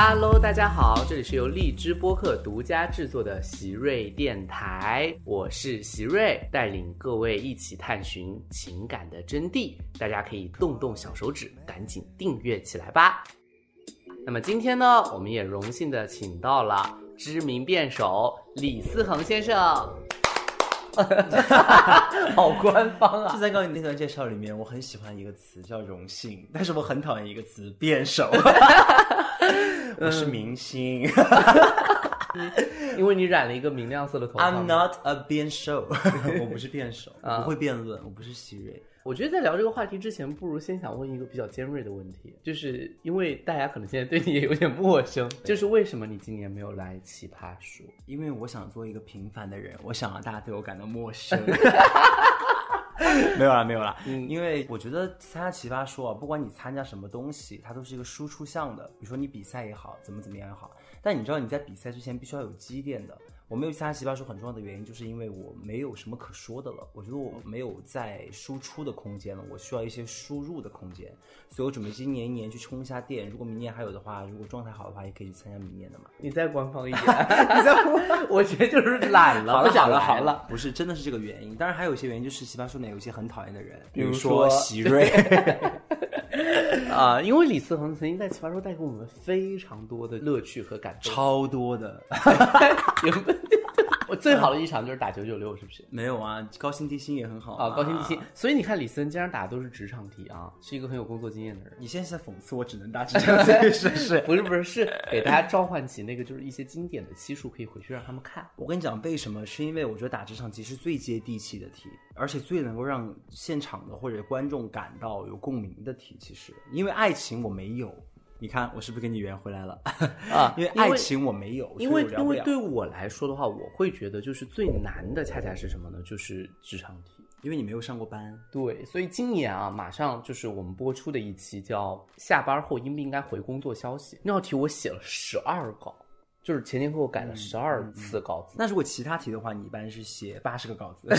Hello，大家好，这里是由荔枝播客独家制作的席瑞电台，我是席瑞，带领各位一起探寻情感的真谛。大家可以动动小手指，赶紧订阅起来吧。那么今天呢，我们也荣幸的请到了知名辩手李思恒先生。好官方啊！就在刚刚你那段介绍里面，我很喜欢一个词叫荣幸，但是我很讨厌一个词辩手。我是明星 因为你染了一个明亮色的头发。，I'm not a 辩手，我不是辩手，啊我不会辩论，我不是希瑞。我觉得在聊这个话题之前，不如先想问一个比较尖锐的问题，就是因为大家可能现在对你也有点陌生，就是为什么你今年没有来奇葩说？因为我想做一个平凡的人，我想让大家对我感到陌生。没有啦，没有啦，因为我觉得参加奇葩说啊，不管你参加什么东西，它都是一个输出项的。比如说你比赛也好，怎么怎么样也好，但你知道你在比赛之前必须要有积淀的。我没有参加奇葩说很重要的原因，就是因为我没有什么可说的了。我觉得我没有在输出的空间了，我需要一些输入的空间。所以我准备今年一年去充一下电。如果明年还有的话，如果状态好的话，也可以去参加明年的嘛。你再官方一点，你再，我觉得就是懒了，好了不想好了好了。，不是真的是这个原因。当然还有一些原因，就是奇葩说里面有一些很讨厌的人，比如说席瑞。啊、因为李思恒曾经在奇葩说带给我们非常多的乐趣和感动。超多的，有没有我 最好的一场就是打九九六，是不是？没有啊，高薪低薪也很好啊，高薪低薪。所以你看，李森经常打的都是职场题啊，是一个很有工作经验的人。你现在是在讽刺我只能打职场这个事实？不是不是，是给大家召唤起那个就是一些经典的期数，可以回去让他们看。我跟你讲，为什么？是因为我觉得打职场题是最接地气的题，而且最能够让现场的或者观众感到有共鸣的题。其实，因为爱情我没有，你看我是不是跟你圆回来了？啊 因为爱情我没有，因为因为对我来说的话，我会觉得就是最难的，恰恰是什么呢？就是职场题。因为你没有上过班，对，所以今年啊，马上就是我们播出的一期叫《下班后应不应该回工作消息》那道题，我写了十二稿，就是前前后后改了十二次稿子。那如果其他题的话，你一般是写八十个稿子，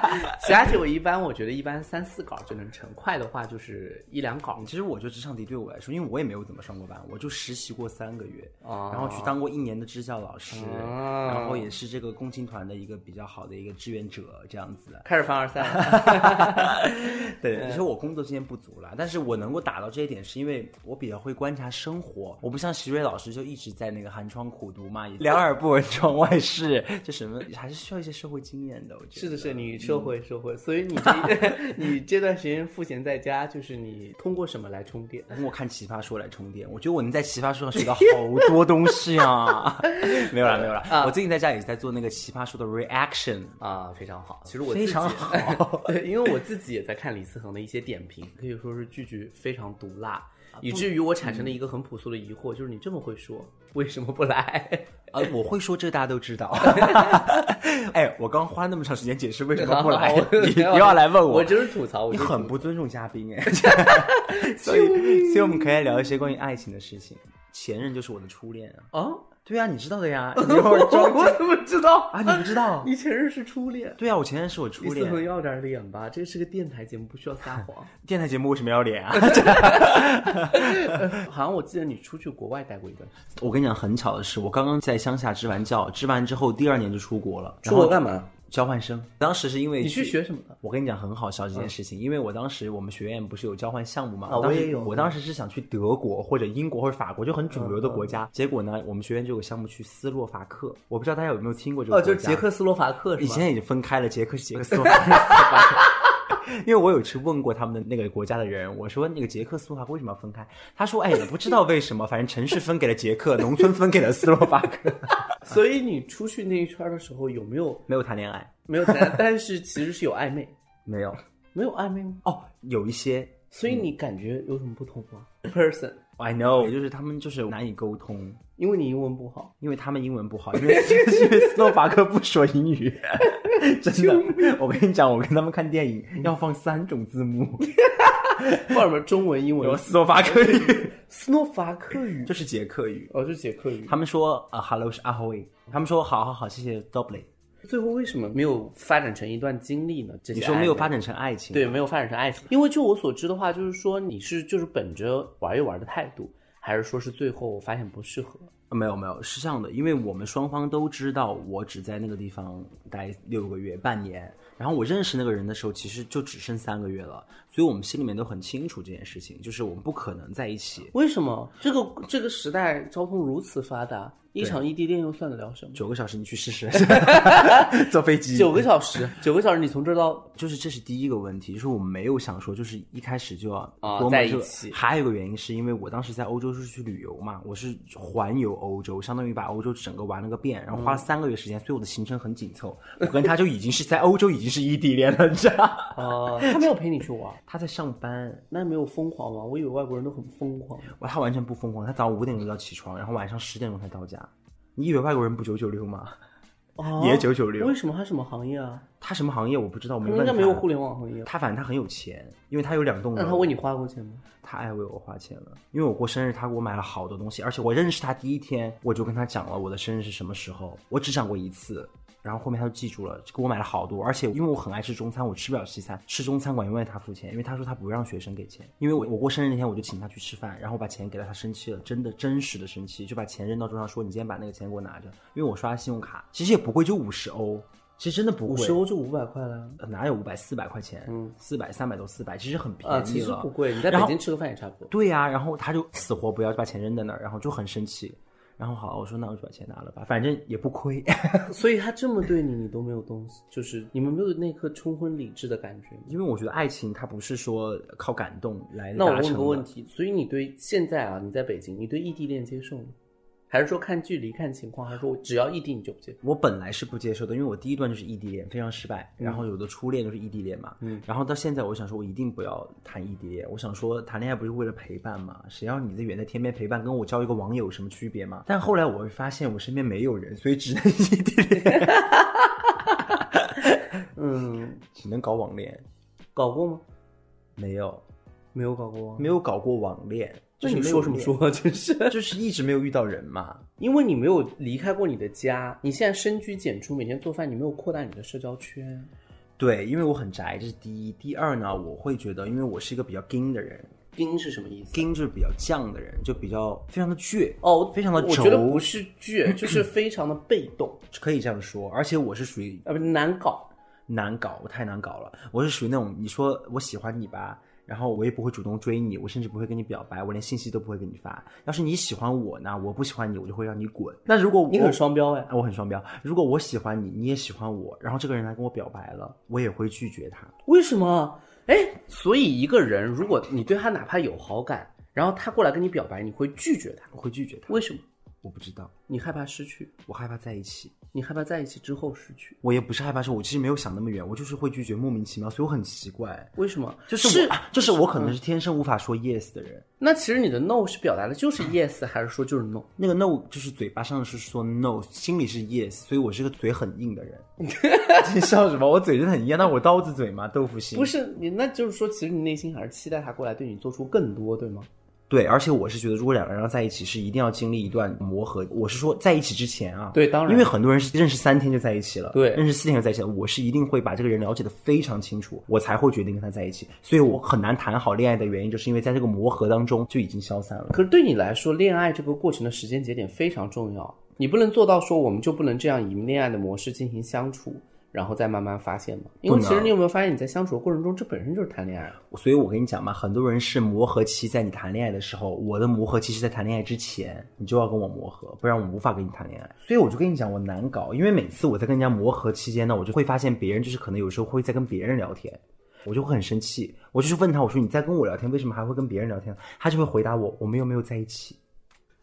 其他题我一般我觉得一般三四稿就能成，快的话就是一两稿。其实我觉得职场题对我来说，因为我也没有怎么上过班，我就实习过三个月，啊然后去当过一年的支教老师，啊然后也是这个共青团的一个比较好的一个志愿者这样子。开始凡尔赛了，对，其实我工作经验不足了，但是我能够打到这一点，是因为我比较会观察生活，我不像徐瑞老师就一直在那个寒窗苦读嘛，两耳不闻窗外事，这什么还是需要一些社会经验的。我觉得是的，是你社会社会，所以你这 你这段时间赋闲在家，就是你通过什么来充电？通过看《奇葩说》来充电，我觉得我能在《奇葩说》上学到好多东西啊！没有啦，没有啦，啊我最近在家也是在做那个《奇葩说》的 reaction，啊，非常好。其实我非常好对，因为我自己也在看李思恒的一些点评，可以说是句句非常毒辣，以至于我产生了一个很朴素的疑惑，就是你这么会说，为什么不来？呃，我会说这个大家都知道。哎，我刚花那么长时间解释为什么不来，你又要来问我我就是吐槽，我你就很不尊重嘉宾哎。所以，所以我们可以聊一些关于爱情的事情。前任就是我的初恋啊。啊，对啊，你知道的呀。你一会儿装我怎么知道啊？你不知道？你前任是初恋？对啊，我前任是我初李思恒恋。要点脸吧，这是个电台节目，不需要撒谎。电台节目为什么要脸啊？好像我记得你出去国外待过一段时间，我跟你讲，很巧的是，我刚刚在乡下支完教，支完之后第二年就出国了。出国干嘛？交换生。当时是因为你去学什么的？我跟你讲很好笑这件事情，因为我当时我们学院不是有交换项目嘛？啊我也有我当时是想去德国或者英国或者法国，就很主流的国家。结果呢，我们学院就有项目去斯洛伐克，我不知道大家有没有听过这个哦？就是捷克斯洛伐克？以前已经分开了，捷克是捷克斯洛伐克。斯洛伐克因为我有去问过他们的那个国家的人，我说那个捷克斯洛伐克为什么要分开？他说：“哎，我不知道为什么，反正城市分给了捷克，农村分给了斯洛伐克，所以你出去那一圈的时候有没有没有谈恋爱，没有谈？但是其实是有暧昧，没有没有暧昧吗？哦，有一些所以你感觉有什么不同吗？Person，I know，也就是他们就是难以沟通。”因为你英文不好，因为他们英文不好，因为因为斯洛伐克不说英语，真的。我跟你讲，我跟他们看电影要放三种字幕，放什么中文、英有文、斯洛伐克语，斯洛伐克语，就是捷克语。哦，就是捷克语。他们说啊、h e l l o 是 a h o y 他们说好好好，谢谢 double。最后为什么没有发展成一段经历呢？这你说没有发展成爱情？对，没有发展成爱情。因为就我所知的话，就是说你是就是本着玩一玩的态度，还是说是最后发现不适合？没有没有，是这样的，因为我们双方都知道我只在那个地方待六个月、半年，然后我认识那个人的时候，其实就只剩三个月了，所以我们心里面都很清楚这件事情，就是我们不可能在一起。为什么这个这个时代交通如此发达，一场异地恋又算得了什么？九个小时你去试试，坐飞机九个小时，九个小时你从这儿到，就是这是第一个问题，就是我们没有想说，就是一开始就要啊多么这个在一起还有一个原因是因为我当时在欧洲是去旅游嘛，我是环游欧洲，相当于把欧洲整个玩了个遍，然后花了三个月时间，所以我的行程很紧凑。我跟他就已经是在欧洲已经是异地恋了，你知道？哦，他没有陪你去玩，他在上班，那没有疯狂吗？我以为外国人都很疯狂。哇，他完全不疯狂，他早上五点钟就要起床，然后晚上十点钟才到家。你以为外国人不九九六吗？啊也九九六为。什么他什么行业啊？他什么行业我不知道，我他没问他。应该没有互联网行业。他反正他很有钱，因为他有两栋楼。那他为你花过钱吗？他爱为我花钱了，因为我过生日，他给我买了好多东西，而且我认识他第一天，我就跟他讲了我的生日是什么时候，我只讲过一次，然后后面他就记住了，给我买了好多，而且因为我很爱吃中餐，我吃不了西餐，吃中餐馆永远他付钱，因为他说他不让学生给钱，因为我我过生日那天我就请他去吃饭，然后我把钱给了他，生气了，真的真实的生气，就把钱扔到桌上说你今天把那个钱给我拿着，因为我刷信用卡，其实也不贵，就五十欧。其实真的不贵，五十欧就五百块了呃哪有五百四百块钱？嗯，四百三百多四百，其实很便宜啊，了。其实不贵，你在北京吃个饭也差不多。对呀、然后他就死活不要，就把钱扔在那儿，然后就很生气。然后好，我说那我就把钱拿了吧，反正也不亏。所以他这么对你，你都没有东西，就是你们没有那颗冲昏理智的感觉吗。因为我觉得爱情它不是说靠感动来那我问。个问题，所以你对现在啊，你在北京，你对异地恋接受吗？还是说看距离、看情况，还是说只要异地你就不接受？我本来是不接受的，因为我第一段就是异地恋，非常失败。然后有的初恋就是异地恋嘛，嗯然后到现在我想说，我一定不要谈异地恋。我想说，谈恋爱不是为了陪伴吗？谁让你在远在天边陪伴，跟我交一个网友有什么区别吗？但后来我会发现，我身边没有人，所以只能异地恋，嗯，只能搞网恋。搞过吗？没有，没有搞过啊。没有搞过网恋。就是没有那你说什么？说？就是，就是一直没有遇到人嘛。因为你没有离开过你的家，你现在深居简出，每天做饭，你没有扩大你的社交圈。对，因为我很宅，这是第一。第二呢，我会觉得，因为我是一个比较硬的人，硬是什么意思？硬就是比较犟的人，就比较非常的倔，哦，非常的我觉得不是倔，就是 非常的被动，可以这样说。而且我是属于啊不难搞。难搞，我太难搞了。我是属于那种你说我喜欢你吧，然后我也不会主动追你，我甚至不会跟你表白，我连信息都不会给你发。要是你喜欢我呢，我不喜欢你，我就会让你滚。那如果你很双标哎，我很双标。如果我喜欢你，你也喜欢我，然后这个人来跟我表白了，我也会拒绝他。为什么？哎，所以一个人，如果你对他哪怕有好感，然后他过来跟你表白，你会拒绝他，我会拒绝他。为什么？我不知道，你害怕失去，我害怕在一起。你害怕在一起之后失去，我也不是害怕说，我其实没有想那么远，我就是会拒绝，莫名其妙，所以我很奇怪。为什么？就是我，就是我可能是天生无法说 yes 的人。那其实你的 no 是表达的就是 yes，还是说就是 no？那个 no 就是嘴巴上是说 no，心里是 yes，所以我是个嘴很硬的人。你笑什么？我嘴真的很硬，那我刀子嘴吗？豆腐心？不是你，那就是说，其实你内心还是期待他过来对你做出更多，对吗？对，而且我是觉得，如果两个人要在一起，是一定要经历一段磨合。我是说，在一起之前啊，对当然因为很多人是认识三天就在一起了，对认识四天就在一起了。我是一定会把这个人了解的非常清楚，我才会决定跟他在一起。所以我很难谈好恋爱的原因，就是因为在这个磨合当中就已经消散了。可是对你来说，恋爱这个过程的时间节点非常重要，你不能做到说我们就不能这样以恋爱的模式进行相处，然后再慢慢发现嘛？因为其实你有没有发现，你在相处的过程中，这本身就是谈恋爱。所以我跟你讲嘛，很多人是磨合期在你谈恋爱的时候，我的磨合期是在谈恋爱之前，你就要跟我磨合，不然我无法跟你谈恋爱。所以我就跟你讲，我难搞，因为每次我在跟人家磨合期间呢，我就会发现别人就是可能有时候会在跟别人聊天，我就会很生气，我就是问他，我说你在跟我聊天，为什么还会跟别人聊天？他就会回答我，我们又没有在一起。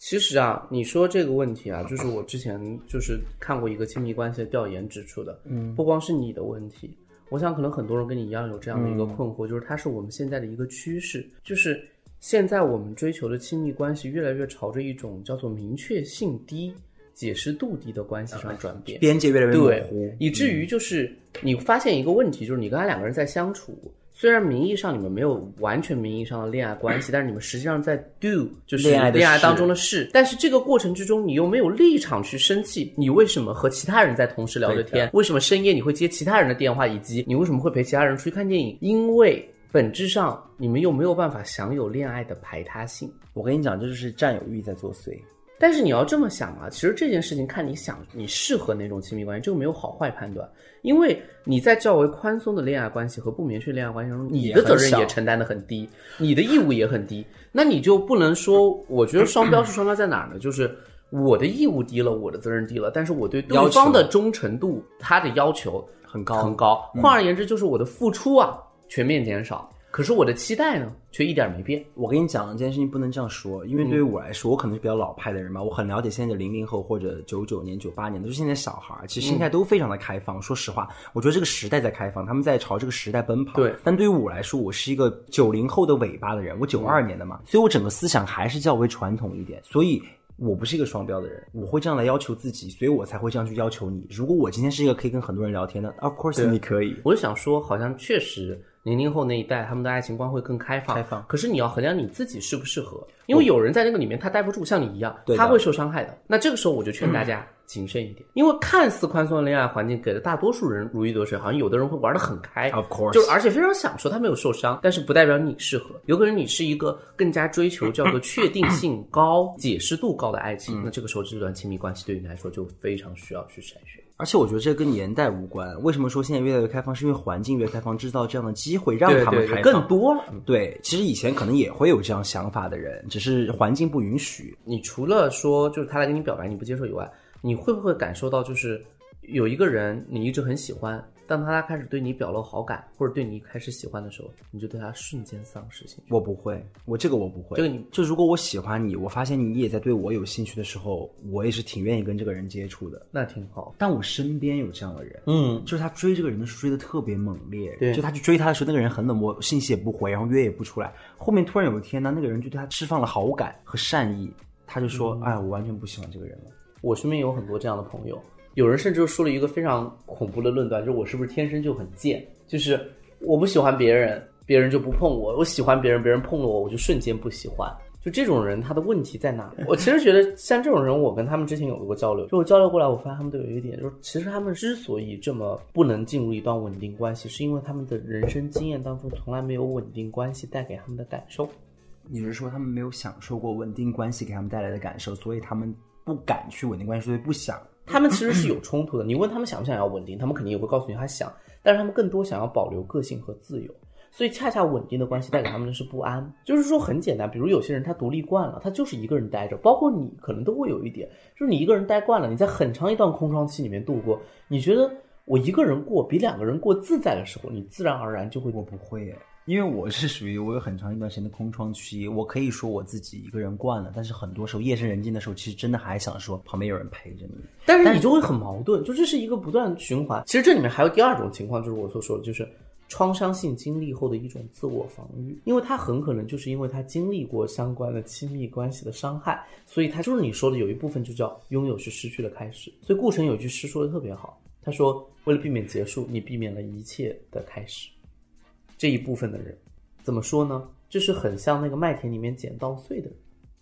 其实啊，你说这个问题啊，就是我之前就是看过一个亲密关系的调研指出的，嗯，不光是你的问题，我想可能很多人跟你一样有这样的一个困惑，就是它是我们现在的一个趋势，就是现在我们追求的亲密关系越来越朝着一种叫做明确性低、解释度低的关系上转变。边界越来越模对糊，，以至于就是你发现一个问题，就是你跟他两个人在相处，虽然名义上你们没有完全名义上的恋爱关系，但是你们实际上在 do 就是恋爱恋爱当中的事。但是这个过程之中，你又没有立场去生气，你为什么和其他人在同时聊着天？为什么深夜你会接其他人的电话，以及你为什么会陪其他人出去看电影？因为。本质上你们又没有办法享有恋爱的排他性。我跟你讲，这就是占有欲在作祟。但是你要这么想啊，其实这件事情看你想你适合哪种亲密关系，这个没有好坏判断，因为你在较为宽松的恋爱关系和不明确恋爱关系中，你的责任也承担的很低，你的义务也很低，那你就不能说，我觉得双标是双标在哪儿呢？就是我的义务低了，我的责任低了，但是我对对方的忠诚度，他的要求很高很高。换而言之，就是我的付出啊全面减少。可是我的期待呢，却一点没变。我跟你讲，这件事情不能这样说，因为对于我来说，我可能是比较老派的人嘛，我很了解现在的零零后或者九九年、九八年，都是现在小孩儿，其实心态都非常的开放。说实话，我觉得这个时代在开放，他们在朝这个时代奔跑。对，但对于我来说，我是一个九零后的尾巴的人，我九二年的嘛，所以我整个思想还是较为传统一点，所以我不是一个双标的人，我会这样来要求自己，所以我才会这样去要求你。如果我今天是一个可以跟很多人聊天的，Of course 你可以。我就想说，好像确实。零零后那一代，他们的爱情观会更开放。开放。可是你要衡量你自己适不适合，因为有人在那个里面他待不住，像你一样，他会受伤害的。那这个时候我就劝大家 谨慎一点，因为看似宽松的恋爱环境给了大多数人如鱼得水，好像有的人会玩的很开，Of course，就而且非常享受，他没有受伤，但是不代表你适合。有可能你是一个更加追求叫做确定性高、解释度高的爱情，那这个时候这段亲密关系对你来说就非常需要去筛选。而且我觉得这跟年代无关。为什么说现在越来越开放？是因为环境越开放，制造这样的机会让他们开放更多了。对，其实以前可能也会有这样想法的人，只是环境不允许。你除了说就是他来跟你表白你不接受以外，你会不会感受到就是有一个人你一直很喜欢？当他开始对你表露好感，或者对你开始喜欢的时候，你就对他瞬间丧失兴趣。我不会，我这个我不会。这个你就如果我喜欢你，我发现你也在对我有兴趣的时候，我也是挺愿意跟这个人接触的。那挺好。但我身边有这样的人，嗯，就是他追这个人的时候追的特别猛烈，对，就他去追他的时候，那个人很冷漠，信息也不回，然后约也不出来。后面突然有一天呢，那个人就对他释放了好感和善意，他就说：“哎，我完全不喜欢这个人了。”我身边有很多这样的朋友。有人甚至说了一个非常恐怖的论断，就是我是不是天生就很贱？就是我不喜欢别人，别人就不碰我；我喜欢别人，别人碰了我，我就瞬间不喜欢。就这种人，他的问题在哪？我其实觉得像这种人，我跟他们之前有过交流，就我交流过来，我发现他们都有一点，就是其实他们之所以这么不能进入一段稳定关系，是因为他们的人生经验当中从来没有稳定关系带给他们的感受。你是说他们没有享受过稳定关系给他们带来的感受，所以他们不敢去稳定关系，所以不想。他们其实是有冲突的。你问他们想不想要稳定，他们肯定也会告诉你他想，但是他们更多想要保留个性和自由。所以恰恰稳定的关系带给他们的是不安。就是说很简单，比如有些人他独立惯了，他就是一个人待着，包括你可能都会有一点，就是你一个人待惯了，你在很长一段空窗期里面度过，你觉得我一个人过比两个人过自在的时候，你自然而然就会。我不会。因为我是属于我有很长一段时间的空窗期，我可以说我自己一个人惯了，但是很多时候夜深人静的时候，其实真的还想说旁边有人陪着你，但是你就会很矛盾，就这是一个不断循环。其实这里面还有第二种情况，就是我所说的，就是创伤性经历后的一种自我防御，因为他很可能就是因为他经历过相关的亲密关系的伤害，所以他就是你说的有一部分就叫拥有是失去的开始。所以顾城有句诗说的特别好，他说为了避免结束，你避免了一切的开始。这一部分的人，怎么说呢？就是很像那个麦田里面捡稻穗的人，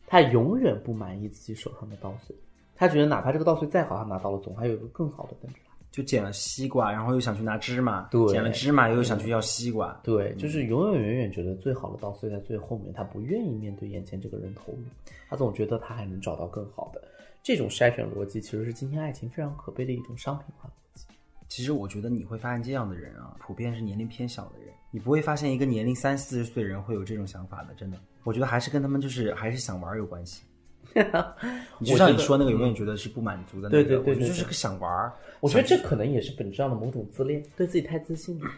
他永远不满意自己手上的稻穗，他觉得哪怕这个稻穗再好，他拿到了，总还有一个更好的等着他。就捡了西瓜，然后又想去拿芝麻；对，捡了芝麻，又想去要西瓜。对，就是永远远远觉得最好的稻穗在最后面，他不愿意面对眼前这个人投入，他总觉得他还能找到更好的。这种筛选逻辑其实是今天爱情非常可悲的一种商品化逻辑。其实我觉得你会发现这样的人啊，普遍是年龄偏小的人。你不会发现一个年龄三四十岁的人会有这种想法的，真的。我觉得还是跟他们就是还是想玩有关系。就像你说那个永远觉得是不满足的那个，对对对，就是个想玩。我觉得这可能也是本质上的某种自恋，对自己太自信了。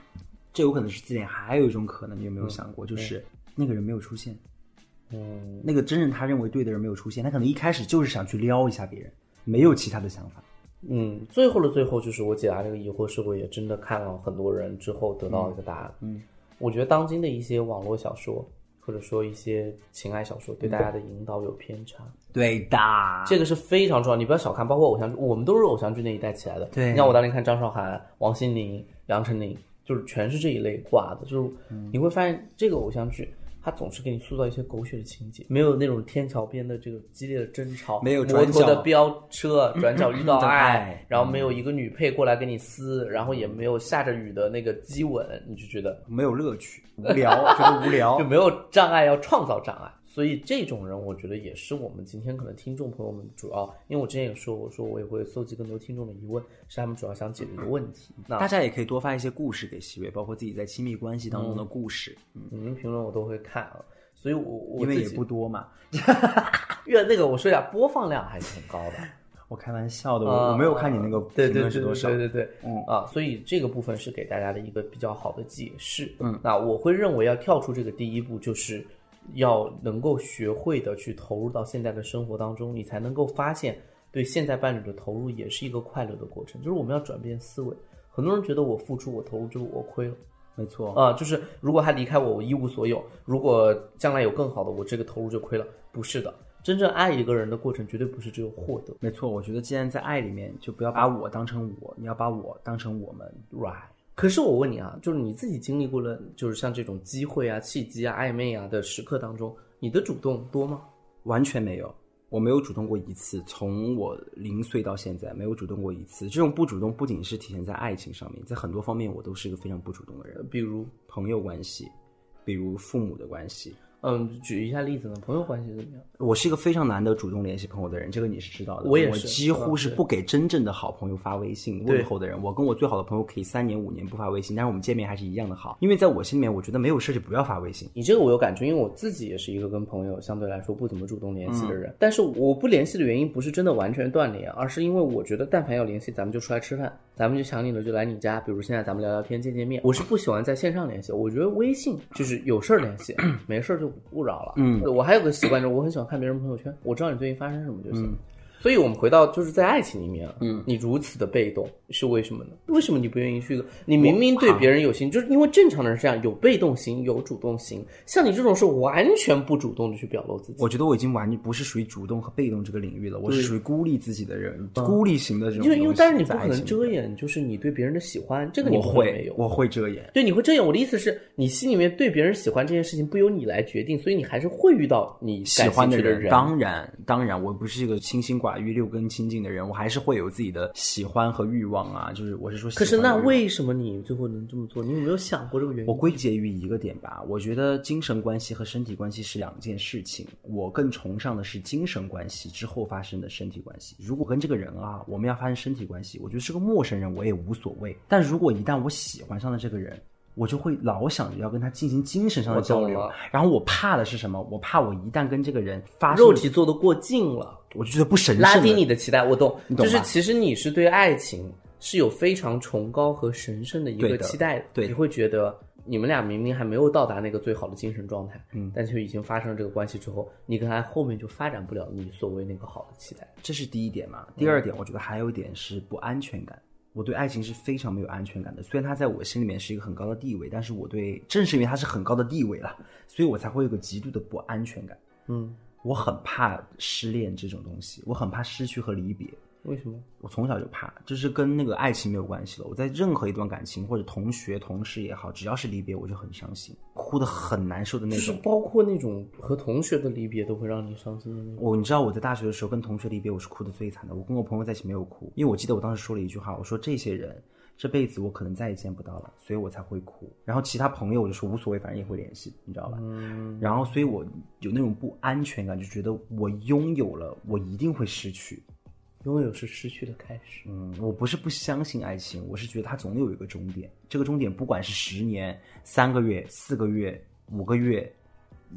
这有可能是自恋，还有一种可能，你有没有想过，就是那个人没有出现，嗯，那个真正他认为对的人没有出现，他可能一开始就是想去撩一下别人，没有其他的想法。嗯，最后的最后，就是我解答这个疑惑，是否也真的看了很多人之后得到一个答案？嗯，我觉得当今的一些网络小说，或者说一些情爱小说，对大家的引导有偏差。对的，这个是非常重要，你不要小看。包括偶像剧，我们都是偶像剧那一代起来的。对，你像我当年看张韶涵、王心凌、杨丞琳，就是全是这一类挂的。就是你会发现，这个偶像剧他总是给你塑造一些狗血的情节，没有那种天桥边的这个激烈的争吵，没有摩托的飙车，转角遇到爱，然后没有一个女配过来给你撕，然后也没有下着雨的那个激吻，你就觉得没有乐趣，无聊，觉得无聊 就。没有障碍，要创造障碍。所以这种人，我觉得也是我们今天可能听众朋友们主要，因为我之前也说，我说我也会搜集更多听众的疑问，是他们主要想解决的问题。那大家也可以多发一些故事给希瑞，包括自己在亲密关系当中的故事，你们评论我都会看啊，所以我我因为也不多嘛。因为那个我说一下，播放量还是很高的。我开玩笑的，啊我我没有看你那个评对对对对论是多少。对对对，嗯啊，所以这个部分是给大家的一个比较好的解释。嗯，那我会认为要跳出这个第一步，就是要能够学会的去投入到现在的生活当中，你才能够发现对现在伴侣的投入也是一个快乐的过程。就是我们要转变思维，很多人觉得我付出我投入就是我亏了。没错，啊、就是如果他离开我，我一无所有；如果将来有更好的，我这个投入就亏了。不是的，真正爱一个人的过程，绝对不是只有获得。没错。我觉得既然在爱里面，就不要把我当成我，你要把我当成我们。Right。可是我问你啊，就是你自己经历过了，就是像这种机会啊、契机啊、暧昧啊的时刻当中，你的主动多吗？完全没有，我没有主动过一次，从我零岁到现在没有主动过一次。这种不主动不仅是体现在爱情上面，在很多方面我都是一个非常不主动的人，比如，朋友关系，比如父母的关系。嗯，举一下例子呢？朋友关系怎么样？我是一个非常难得主动联系朋友的人，这个你是知道的。我我也是几乎是不给真正的好朋友发微信对问候的人。我跟我最好的朋友可以三年五年不发微信，但是我们见面还是一样的好。因为在我心里面，我觉得没有事就不要发微信。你这个我有感触，因为我自己也是一个跟朋友相对来说不怎么主动联系的人。但是我不联系的原因不是真的完全断联，而是因为我觉得但凡要联系，咱们就出来吃饭，咱们就想你了就来你家，比如现在咱们聊聊天、见见面。我是不喜欢在线上联系，我觉得微信就是有事儿联系，没事儿就勿扰了。嗯，我还有个习惯，就是我很喜欢看别人朋友圈，我知道你最近发生什么就行。所以我们回到就是在爱情里面，嗯，你如此的被动是为什么呢？为什么你不愿意去？你明明对别人有心，就是因为正常的人是这样，有被动型，有主动型。像你这种是完全不主动的去表露自己。我觉得我已经完全不是属于主动和被动这个领域了，我是属于孤立自己的人，孤立型的这种。因为因为但是你不可能遮掩，就是你对别人的喜欢，这个你我不可能没有。会我会遮掩。对，你会遮掩。我的意思是你心里面对别人喜欢这件事情不由你来决定，所以你还是会遇到你喜欢的人。当然，当然，我不是一个清心寡欲、六根清净的人，我还是会有自己的喜欢和欲望啊。就是我是说可是那为什么你最后能这么做？你有没有想过这个原因？我归结于一个点吧，我觉得精神关系和身体关系是两件事情。我更崇尚的是精神关系之后发生的身体关系。如果跟这个人啊，我们要发生身体关系，我觉得是个陌生人，我也无所谓。但如果一旦我喜欢上了这个人，我就会老想着要跟他进行精神上的交流。然后我怕的是什么？我怕我一旦跟这个人发生肉体做的过近了。我就觉得不神圣拉低你的期待，我懂，你懂就是其实你是对爱情是有非常崇高和神圣的一个期待的，对的你会觉得你们俩明明还没有到达那个最好的精神状态，嗯，但却已经发生了这个关系之后，你跟他后面就发展不了你所谓那个好的期待。这是第一点嘛。第二点，我觉得还有一点是不安全感。我对爱情是非常没有安全感的。虽然它在我心里面是一个很高的地位，但是我对正是因为它是很高的地位了，所以我才会有个极度的不安全感。嗯，我很怕失恋这种东西，我很怕失去和离别。为什么？我从小就怕，就是跟那个爱情没有关系了。我在任何一段感情或者同学、同事也好，只要是离别，我就很伤心，哭得很难受的那种。就是包括那种和同学的离别都会让你伤心的那种。我你知道我在大学的时候跟同学离别，我是哭的最惨的。我跟我朋友在一起没有哭，因为我记得我当时说了一句话，我说这些人这辈子我可能再也见不到了，所以我才会哭。然后其他朋友我就说无所谓，反正也会联系，你知道吧？嗯，然后所以我有那种不安全感，就觉得我拥有了，我一定会失去。拥有是失去的开始。嗯，我不是不相信爱情，我是觉得它总有一个终点。这个终点不管是十年、三个月、四个月、五个月、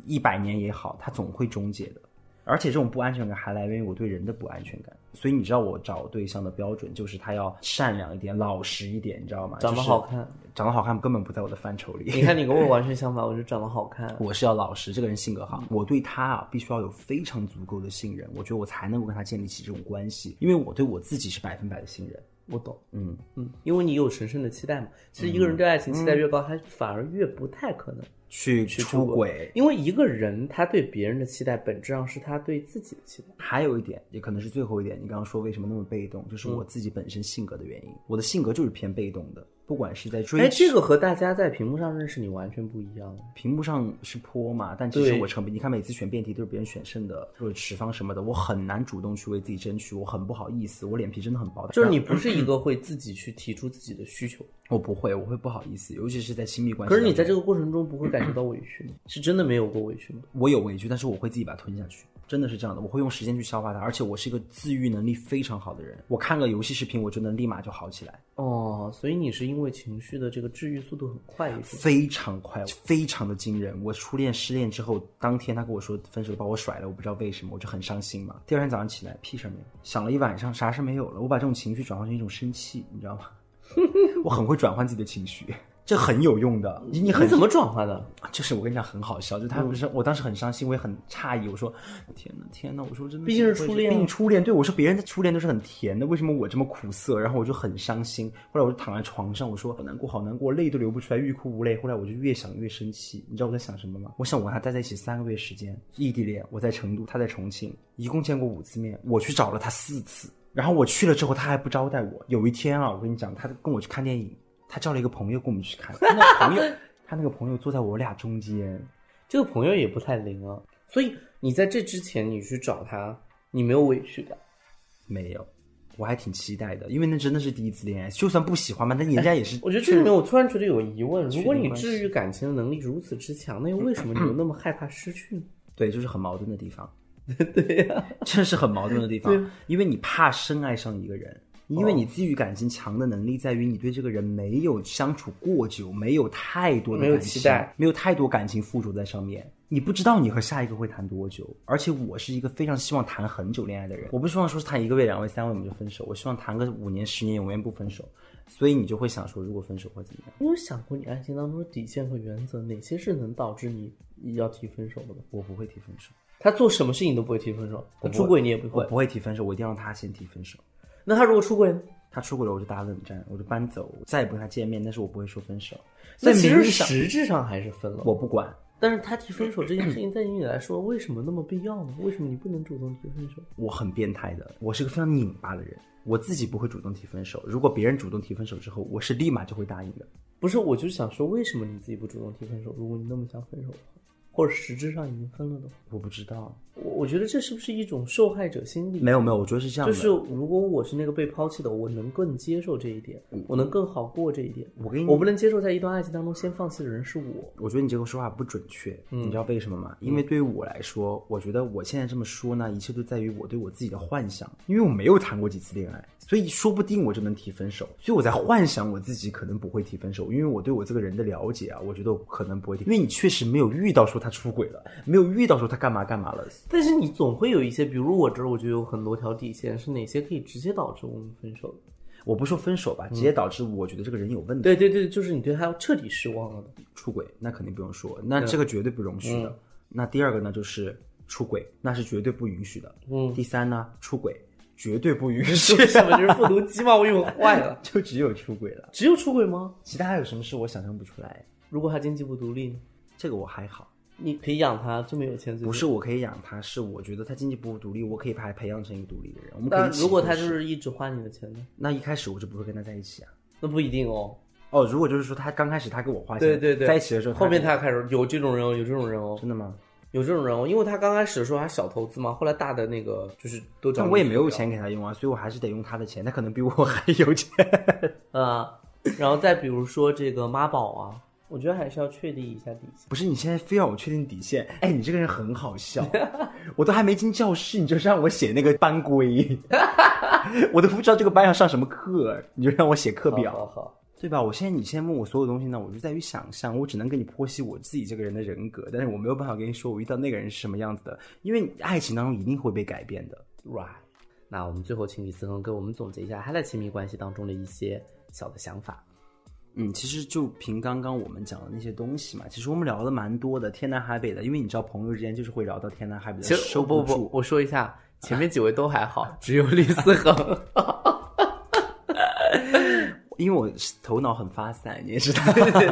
一百年也好，它总会终结的。而且这种不安全感还来源于我对人的不安全感。所以你知道我找对象的标准就是他要善良一点、老实一点，你知道吗？长得就是好看，长得好看根本不在我的范畴里。你看你跟我完全相反，我就长得好看。我是要老实，这个人性格好，我对他啊必须要有非常足够的信任，我觉得我才能够跟他建立起这种关系，因为我对我自己是百分百的信任。我懂，嗯，嗯，因为你有神圣的期待嘛。其实一个人对爱情期待越高，他反而越不太可能去去出轨，因为一个人他对别人的期待，本质上是他对自己的期待。还有一点，也可能是最后一点，你刚刚说为什么那么被动，就是我自己本身性格的原因。我的性格就是偏被动的，不管是在追，哎，这个和大家在屏幕上认识你完全不一样。屏幕上是坡嘛，但其实我成你看每次选辩题都是别人选剩的，或者持方什么的，我很难主动去为自己争取，我很不好意思，我脸皮真的很薄的。就是你不是一 个会自己去提出自己的需求，我不会，我会不好意思，尤其是在亲密关系可。是你在这个过程中不会感觉到委屈吗？是真的没有过委屈吗？我有委屈，但是我会自己把它吞下去，真的是这样的，我会用时间去消化它，而且我是一个自愈能力非常好的人，我看个游戏视频，我就能立马就好起来，哦，所以你是因为情绪的这个治愈速度很快。非常快，非常的惊人。我初恋失恋之后，当天他跟我说分手，把我甩了，我不知道为什么，我就很伤心嘛。第二天早上起来，屁事儿没有，想了一晚上，啥事没有了。我把这种情绪转换成一种生气，你知道吗？我很会转换自己的情绪，这很有用的。你你很你怎么转化的？就是我跟你讲很好笑，就他不是、我当时很伤心，我也很诧异，我说天呐天呐，我说真的，毕竟是初恋啊毕竟初恋，对我说别人的初恋都是很甜的，为什么我这么苦涩？然后我就很伤心，后来我就躺在床上，我说好难过好难过，泪都流不出来，欲哭无泪。后来我就越想越生气，你知道我在想什么吗？我想我跟他待在一起三个月时间，异地恋，我在成都，他在重庆，一共见过五次面，我去找了他四次。然后我去了之后，他还不招待我。有一天啊，我跟你讲，他跟我去看电影，他叫了一个朋友跟我们去看。他 那个朋友，他那个朋友坐在我俩中间，这个朋友也不太灵啊。所以你在这之前你去找他，你没有委屈的。没有，我还挺期待的，因为那真的是第一次恋爱，就算不喜欢嘛，但人家也是。我觉得这里面我突然觉得有疑问：如果你治愈感情的能力如此之强，那又 为什么你又那么害怕失去呢？对，就是很矛盾的地方，对呀、这是很矛盾的地方，因为你怕深爱上一个人。因为你自愈感情强的能力在于你对这个人没有相处过久，没有太多的没有感情期待，没有太多感情附着在上面。你不知道你和下一个会谈多久，而且我是一个非常希望谈很久恋爱的人，我不希望说是谈一个月、两个月、三个月我们就分手，我希望谈个五年、十年，永远不分手。所以你就会想说，如果分手会怎么样？你有想过你爱情当中的底线和原则，哪些是能导致你要提分手的吗？我不会提分手，他做什么事情都不会提分手，他出轨你也不我会。不会提分手，我一定要让他先提分手。那他如果出轨呢？他出轨了，我就打冷战，我就搬走，再也不跟他见面。但是我不会说分手。那其实实质上还是分了。我不管，但是他提分手这件事情，在于你来说，为什么那么必要呢？为什么你不能主动提分手？我很变态的，我是个非常拧巴的人，我自己不会主动提分手。如果别人主动提分手之后，我是立马就会答应的。不是，我就想说，为什么你自己不主动提分手？如果你那么想分手的话，或者实质上已经分了的话，我不知道，我我觉得这是不是一种受害者心理？没有没有，我觉得是这样的。就是如果我是那个被抛弃的，我能更接受这一点，我能更好过这一点。我跟你我不能接受在一段爱情当中先放弃的人是我。我觉得你这个说法不准确，嗯你知道为什么吗？因为对于我来说，我觉得我现在这么说呢，一切都在于我对我自己的幻想，因为我没有谈过几次恋爱，所以说不定我就能提分手。所以我在幻想我自己可能不会提分手，因为我对我这个人的了解啊，我觉得我可能不会提，因为你确实没有遇到说他出轨了，没有遇到说他干嘛干嘛了。但是你总会有一些，比如我这儿，我就有很多条底线，是哪些可以直接导致我们分手的？我不说分手吧，直接导致我觉得这个人有问题。对对对，就是你对他彻底失望了的。出轨，那肯定不用说，那这个绝对不容许的。那第二个呢，就是出轨，那是绝对不允许的。嗯第三呢，出轨绝对不允许，为什么就是复读机嘛？我以为坏了。就只有出轨了，只有出轨吗？其他还有什么事我想象不出来。如果他经济不独立呢？这个我还好，你可以养他，这么有钱，不是我可以养他，是我觉得他经济不独立，我可以把他培养成一个独立的人。我们可以如果他就是一直花你的钱呢？那一开始我就不会跟他在一起啊。那不一定哦。哦，如果就是说他刚开始他给我花钱，对对对，在一起的时候，后面给他开始有这种人哦，有这种人哦，真的吗？有这种人哦，因为他刚开始的时候还小投资嘛，后来大的那个就是都找你但我也没有钱给他用啊，所以我还是得用他的钱，他可能比我还有钱。啊。然后再比如说这个妈宝啊，我觉得还是要确定一下底线。不是你现在非要我确定底线？哎，你这个人很好笑，我都还没进教室，你就让我写那个班规，我都不知道这个班要上什么课，你就让我写课表，好好好，对吧？我现在你现在问我所有东西呢，我就在于想象，我只能给你剖析我自己这个人的人格，但是我没有办法跟你说我遇到那个人是什么样子的，因为爱情当中一定会被改变的。right。那我们最后请李思恒给我们总结一下他在亲密关系当中的一些小的想法。嗯，其实就凭刚刚我们讲的那些东西嘛，其实我们聊的蛮多的，天南海北的，因为你知道朋友之间就是会聊到天南海北的，其实收不不住不，。我说一下，前面 几位都还好，只有李思恒。因为我头脑很发散，你也知道，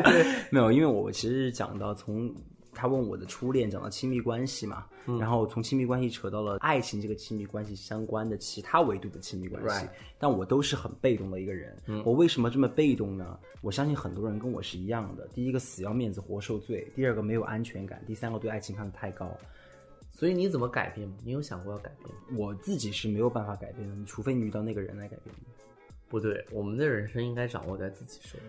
没有，因为我其实讲到从他他问我的初恋，讲到亲密关系嘛，然后从亲密关系扯到了爱情这个亲密关系相关的其他维度的亲密关系但我都是很被动的一个人。我为什么这么被动呢？我相信很多人跟我是一样的。第一个死要面子活受罪，第二个没有安全感，第三个对爱情看得太高。所以你怎么改变？你有想过要改变？我自己是没有办法改变的，除非你遇到那个人来改变你。不对，我们的人生应该掌握在自己手里。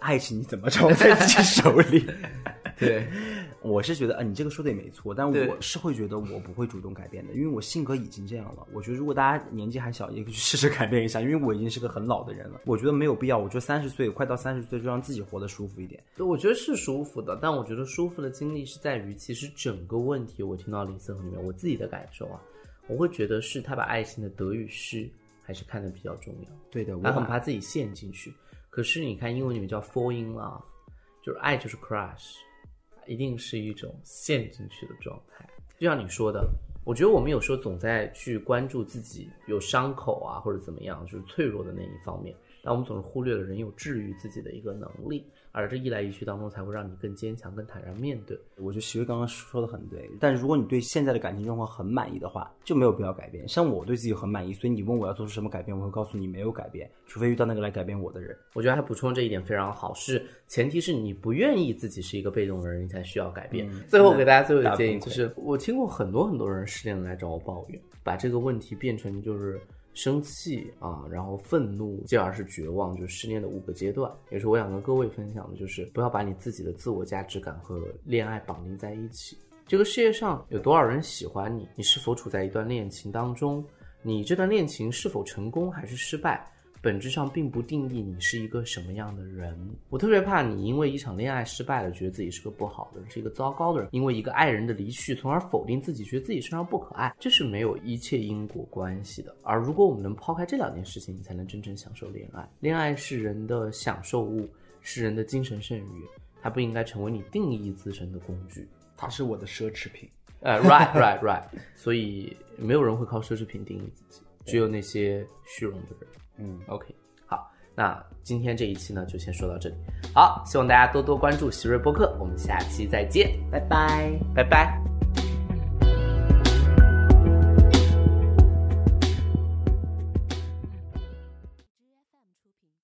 爱情你怎么掌握在自己手里？对，我是觉得，啊，你这个说的也没错，但我是会觉得我不会主动改变的，因为我性格已经这样了。我觉得如果大家年纪还小，也可以去试试改变一下，因为我已经是个很老的人了。我觉得没有必要，我觉得三十岁快到三十岁就让自己活得舒服一点。对，我觉得是舒服的，但我觉得舒服的经历是在于，其实整个问题，我听到林森里面我自己的感受啊，我会觉得是他把爱情的得与失还是看的比较重要。对的，我他很怕自己陷进去。可是你看英文里面叫 fall in love，就是爱就是 crush，一定是一种陷进去的状态。就像你说的，我觉得我们有时候总在去关注自己有伤口啊或者怎么样，就是脆弱的那一方面，但我们总是忽略了人有治愈自己的一个能力，而这一来一去当中才会让你更坚强、更坦然面对。我觉得徐威刚刚说的很对，但如果你对现在的感情状况很满意的话，就没有必要改变。像我对自己很满意，所以你问我要做出什么改变，我会告诉你没有改变，除非遇到那个来改变我的人。我觉得还补充这一点非常好，是前提是你不愿意自己是一个被动的人，你才需要改变。最后给大家最后一个建议就是，我听过很多很多人失恋来找我抱怨，把这个问题变成就是生气啊，然后愤怒，继而是绝望，就是失恋的五个阶段。也是我想跟各位分享的，就是不要把你自己的自我价值感和恋爱绑定在一起。这个世界上有多少人喜欢你？你是否处在一段恋情当中？你这段恋情是否成功还是失败？本质上并不定义你是一个什么样的人。我特别怕你因为一场恋爱失败了，觉得自己是个不好的人，是一个糟糕的人；因为一个爱人的离去，从而否定自己，觉得自己身上不可爱，这是没有一切因果关系的。而如果我们能抛开这两件事情，你才能真正享受恋爱。恋爱是人的享受物，是人的精神剩余，它不应该成为你定义自身的工具。它是我的奢侈品。呃，right right right，所以没有人会靠奢侈品定义自己，只有那些虚荣的人。嗯，OK，好，那今天这一期呢就先说到这里。好，希望大家多多关注喜瑞播客，我们下期再见，拜拜。拜拜。